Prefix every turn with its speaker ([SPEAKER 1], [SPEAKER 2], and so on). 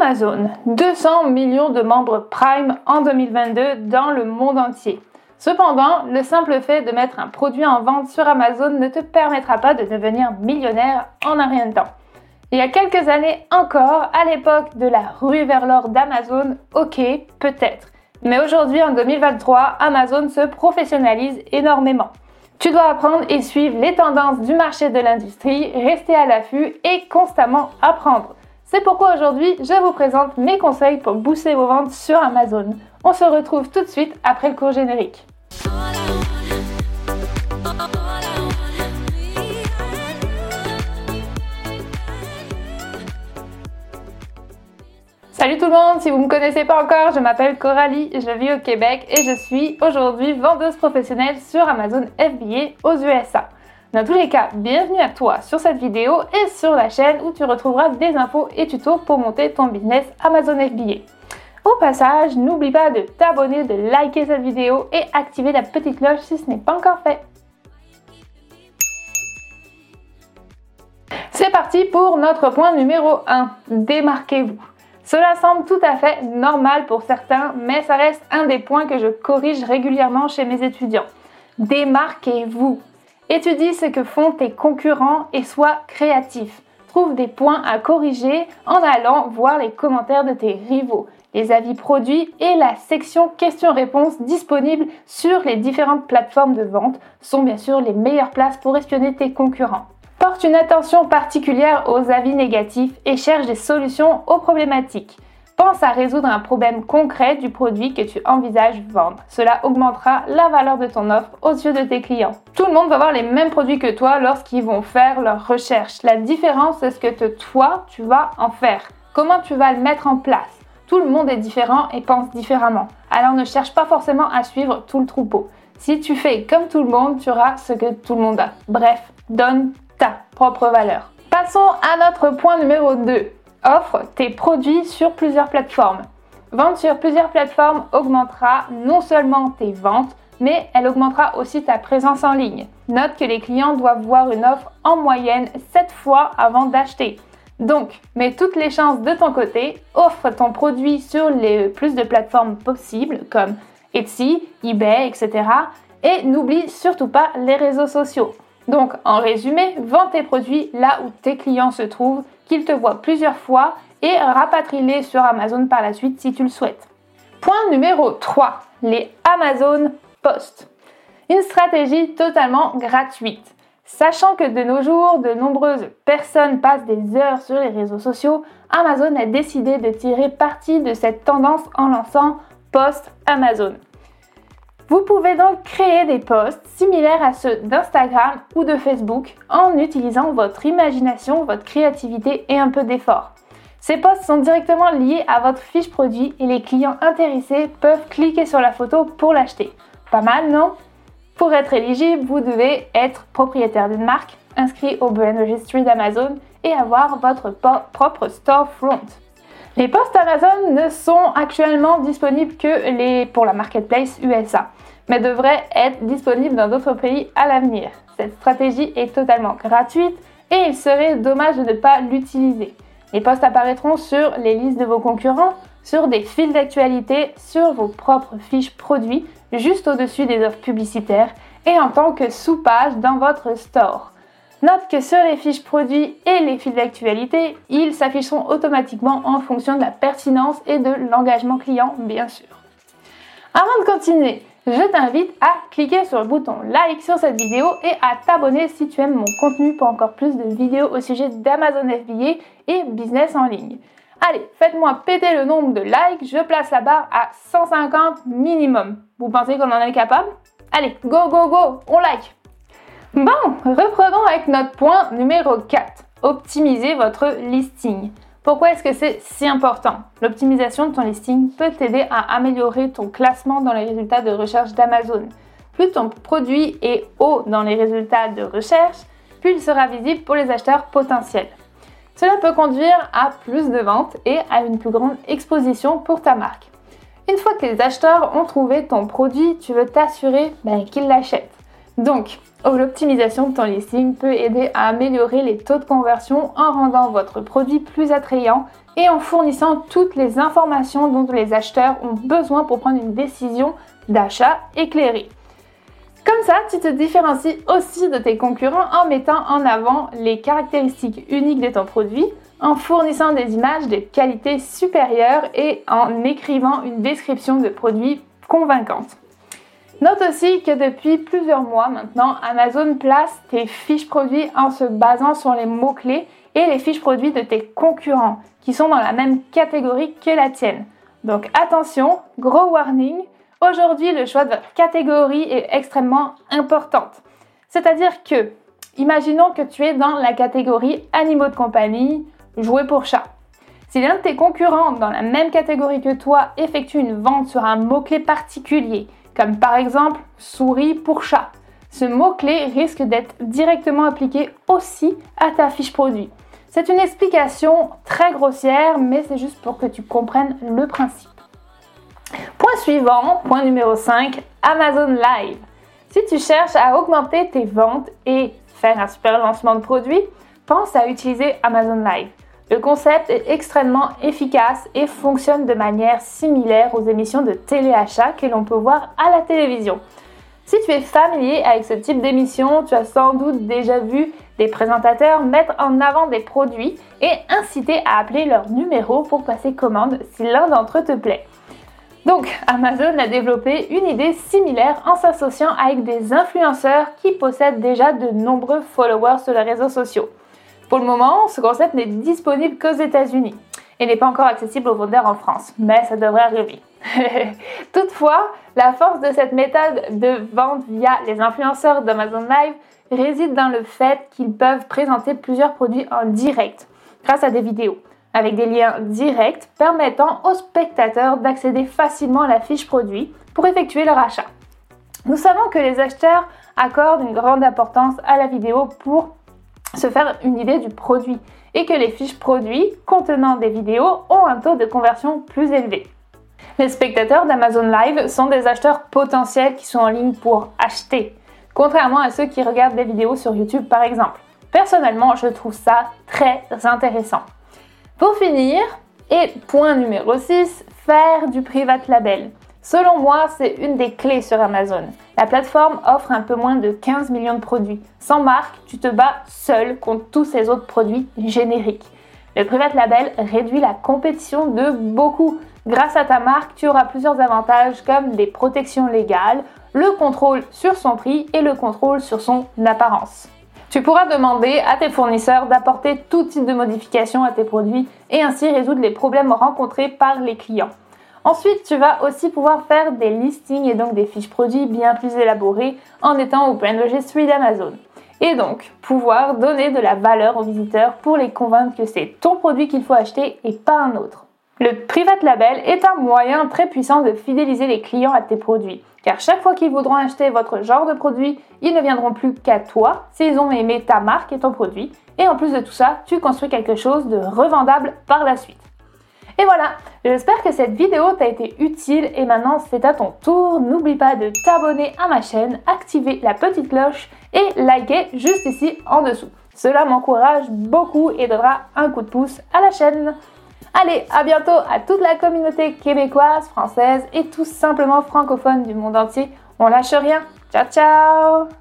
[SPEAKER 1] Amazon, 200 millions de membres Prime en 2022 dans le monde entier. Cependant, le simple fait de mettre un produit en vente sur Amazon ne te permettra pas de devenir millionnaire en un rien de temps. Il y a quelques années encore, à l'époque de la rue vers l'or d'Amazon, ok, peut-être. Mais aujourd'hui, en 2023, Amazon se professionnalise énormément. Tu dois apprendre et suivre les tendances du marché de l'industrie, rester à l'affût et constamment apprendre. C'est pourquoi aujourd'hui, je vous présente mes conseils pour booster vos ventes sur Amazon. On se retrouve tout de suite après le cours générique. Salut tout le monde, si vous ne me connaissez pas encore, je m'appelle Coralie, je vis au Québec et je suis aujourd'hui vendeuse professionnelle sur Amazon FBA aux USA. Dans tous les cas, bienvenue à toi sur cette vidéo et sur la chaîne où tu retrouveras des infos et tutos pour monter ton business Amazon FBA. Au passage, n'oublie pas de t'abonner, de liker cette vidéo et activer la petite cloche si ce n'est pas encore fait. C'est parti pour notre point numéro 1. Démarquez-vous. Cela semble tout à fait normal pour certains, mais ça reste un des points que je corrige régulièrement chez mes étudiants. Démarquez-vous. Étudie ce que font tes concurrents et sois créatif. Trouve des points à corriger en allant voir les commentaires de tes rivaux, les avis produits et la section questions-réponses disponibles sur les différentes plateformes de vente sont bien sûr les meilleures places pour espionner tes concurrents. Porte une attention particulière aux avis négatifs et cherche des solutions aux problématiques. Pense à résoudre un problème concret du produit que tu envisages vendre. Cela augmentera la valeur de ton offre aux yeux de tes clients. Tout le monde va voir les mêmes produits que toi lorsqu'ils vont faire leurs recherches. La différence, c'est ce que toi, tu vas en faire. Comment tu vas le mettre en place? Tout le monde est différent et pense différemment. Alors ne cherche pas forcément à suivre tout le troupeau. Si tu fais comme tout le monde, tu auras ce que tout le monde a. Bref, donne ta propre valeur. Passons à notre point numéro 2 offre tes produits sur plusieurs plateformes. Vendre sur plusieurs plateformes augmentera non seulement tes ventes, mais elle augmentera aussi ta présence en ligne. Note que les clients doivent voir une offre en moyenne 7 fois avant d'acheter. Donc, mets toutes les chances de ton côté, offre ton produit sur les plus de plateformes possibles comme Etsy, eBay, etc. Et n'oublie surtout pas les réseaux sociaux. Donc, en résumé, vends tes produits là où tes clients se trouvent qu'ils te voient plusieurs fois et rapatrie-les sur Amazon par la suite si tu le souhaites. Point numéro 3, les Amazon Post. Une stratégie totalement gratuite. Sachant que de nos jours, de nombreuses personnes passent des heures sur les réseaux sociaux, Amazon a décidé de tirer parti de cette tendance en lançant Post Amazon. Vous pouvez donc créer des posts similaires à ceux d'Instagram ou de Facebook en utilisant votre imagination, votre créativité et un peu d'effort. Ces posts sont directement liés à votre fiche produit et les clients intéressés peuvent cliquer sur la photo pour l'acheter. Pas mal, non? Pour être éligible, vous devez être propriétaire d'une marque, inscrit au Brand Registry d'Amazon et avoir votre propre storefront. Les posts Amazon ne sont actuellement disponibles que pour la marketplace USA, mais devraient être disponibles dans d'autres pays à l'avenir. Cette stratégie est totalement gratuite et il serait dommage de ne pas l'utiliser. Les posts apparaîtront sur les listes de vos concurrents, sur des fils d'actualité, sur vos propres fiches produits, juste au-dessus des offres publicitaires et en tant que sous-page dans votre store. Note que sur les fiches produits et les fils d'actualité, ils s'afficheront automatiquement en fonction de la pertinence et de l'engagement client, bien sûr. Avant de continuer, je t'invite à cliquer sur le bouton like sur cette vidéo et à t'abonner si tu aimes mon contenu pour encore plus de vidéos au sujet d'Amazon FBA et business en ligne. Allez, faites-moi péter le nombre de likes, je place la barre à 150 minimum. Vous pensez qu'on en est capable? Allez, go go go, on like Bon, reprenons avec notre point numéro 4. Optimiser votre listing. Pourquoi est-ce que c'est si important? L'optimisation de ton listing peut t'aider à améliorer ton classement dans les résultats de recherche d'Amazon. Plus ton produit est haut dans les résultats de recherche, plus il sera visible pour les acheteurs potentiels. Cela peut conduire à plus de ventes et à une plus grande exposition pour ta marque. Une fois que les acheteurs ont trouvé ton produit, tu veux t'assurer ben, qu'ils l'achètent. Donc, l'optimisation de ton listing peut aider à améliorer les taux de conversion en rendant votre produit plus attrayant et en fournissant toutes les informations dont les acheteurs ont besoin pour prendre une décision d'achat éclairée. Comme ça, tu te différencies aussi de tes concurrents en mettant en avant les caractéristiques uniques de ton produit, en fournissant des images de qualité supérieure et en écrivant une description de produit convaincante. Note aussi que depuis plusieurs mois maintenant, Amazon place tes fiches produits en se basant sur les mots-clés et les fiches produits de tes concurrents qui sont dans la même catégorie que la tienne. Donc attention, gros warning, aujourd'hui le choix de votre catégorie est extrêmement importante. C'est-à-dire que, imaginons que tu es dans la catégorie animaux de compagnie, jouets pour chat. Si l'un de tes concurrents dans la même catégorie que toi effectue une vente sur un mot-clé particulier, comme par exemple souris pour chat, ce mot-clé risque d'être directement appliqué aussi à ta fiche produit. C'est une explication très grossière, mais c'est juste pour que tu comprennes le principe. Point suivant, point numéro 5, Amazon Live. Si tu cherches à augmenter tes ventes et faire un super lancement de produit, pense à utiliser Amazon Live. Le concept est extrêmement efficace et fonctionne de manière similaire aux émissions de téléachat que l'on peut voir à la télévision. Si tu es familier avec ce type d'émission, tu as sans doute déjà vu des présentateurs mettre en avant des produits et inciter à appeler leur numéro pour passer commande si l'un d'entre eux te plaît. Donc, Amazon a développé une idée similaire en s'associant avec des influenceurs qui possèdent déjà de nombreux followers sur les réseaux sociaux. Pour le moment, ce concept n'est disponible qu'aux États-Unis et n'est pas encore accessible aux vendeurs en France, mais ça devrait arriver. Toutefois, la force de cette méthode de vente via les influenceurs d'Amazon Live réside dans le fait qu'ils peuvent présenter plusieurs produits en direct grâce à des vidéos, avec des liens directs permettant aux spectateurs d'accéder facilement à la fiche produit pour effectuer leur achat. Nous savons que les acheteurs accordent une grande importance à la vidéo pour se faire une idée du produit et que les fiches produits contenant des vidéos ont un taux de conversion plus élevé. Les spectateurs d'Amazon Live sont des acheteurs potentiels qui sont en ligne pour acheter, contrairement à ceux qui regardent des vidéos sur YouTube par exemple. Personnellement, je trouve ça très intéressant. Pour finir, et point numéro 6, faire du private label. Selon moi, c'est une des clés sur Amazon. La plateforme offre un peu moins de 15 millions de produits. Sans marque, tu te bats seul contre tous ces autres produits génériques. Le private label réduit la compétition de beaucoup. Grâce à ta marque, tu auras plusieurs avantages comme des protections légales, le contrôle sur son prix et le contrôle sur son apparence. Tu pourras demander à tes fournisseurs d'apporter tout type de modifications à tes produits et ainsi résoudre les problèmes rencontrés par les clients. Ensuite, tu vas aussi pouvoir faire des listings et donc des fiches produits bien plus élaborées en étant au Brand Registry d'Amazon. Et donc, pouvoir donner de la valeur aux visiteurs pour les convaincre que c'est ton produit qu'il faut acheter et pas un autre. Le Private Label est un moyen très puissant de fidéliser les clients à tes produits. Car chaque fois qu'ils voudront acheter votre genre de produit, ils ne viendront plus qu'à toi s'ils ont aimé ta marque et ton produit. Et en plus de tout ça, tu construis quelque chose de revendable par la suite. Et voilà, j'espère que cette vidéo t'a été utile et maintenant c'est à ton tour. N'oublie pas de t'abonner à ma chaîne, activer la petite cloche et liker juste ici en dessous. Cela m'encourage beaucoup et donnera un coup de pouce à la chaîne. Allez, à bientôt à toute la communauté québécoise, française et tout simplement francophone du monde entier. On lâche rien. Ciao ciao